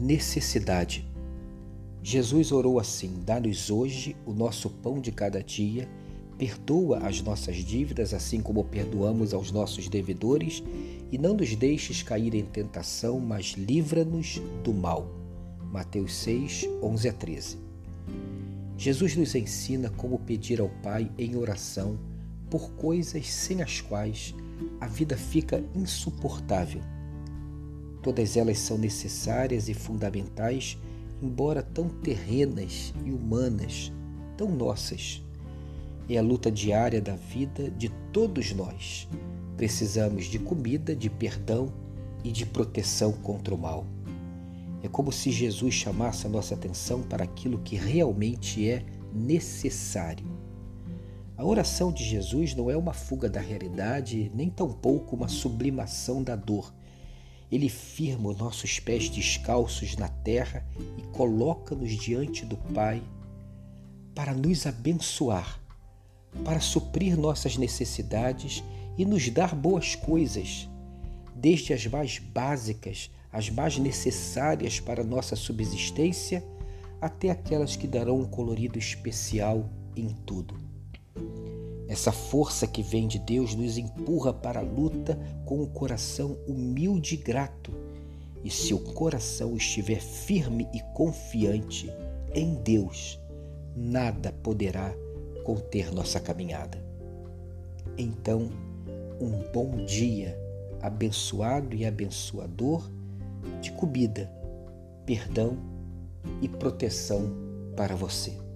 necessidade. Jesus orou assim: Dá-nos hoje o nosso pão de cada dia, perdoa as nossas dívidas, assim como perdoamos aos nossos devedores, e não nos deixes cair em tentação, mas livra-nos do mal. Mateus 6, 11 a 13. Jesus nos ensina como pedir ao Pai em oração por coisas sem as quais a vida fica insuportável. Todas elas são necessárias e fundamentais, embora tão terrenas e humanas, tão nossas. É a luta diária da vida de todos nós. Precisamos de comida, de perdão e de proteção contra o mal. É como se Jesus chamasse a nossa atenção para aquilo que realmente é necessário. A oração de Jesus não é uma fuga da realidade, nem tampouco uma sublimação da dor. Ele firma os nossos pés descalços na terra e coloca-nos diante do Pai para nos abençoar, para suprir nossas necessidades e nos dar boas coisas, desde as mais básicas as mais necessárias para nossa subsistência, até aquelas que darão um colorido especial em tudo. Essa força que vem de Deus nos empurra para a luta com o coração humilde e grato. E se o coração estiver firme e confiante em Deus, nada poderá conter nossa caminhada. Então, um bom dia abençoado e abençoador de comida, perdão e proteção para você.